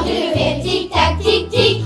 du vet, tick tack, tick tick.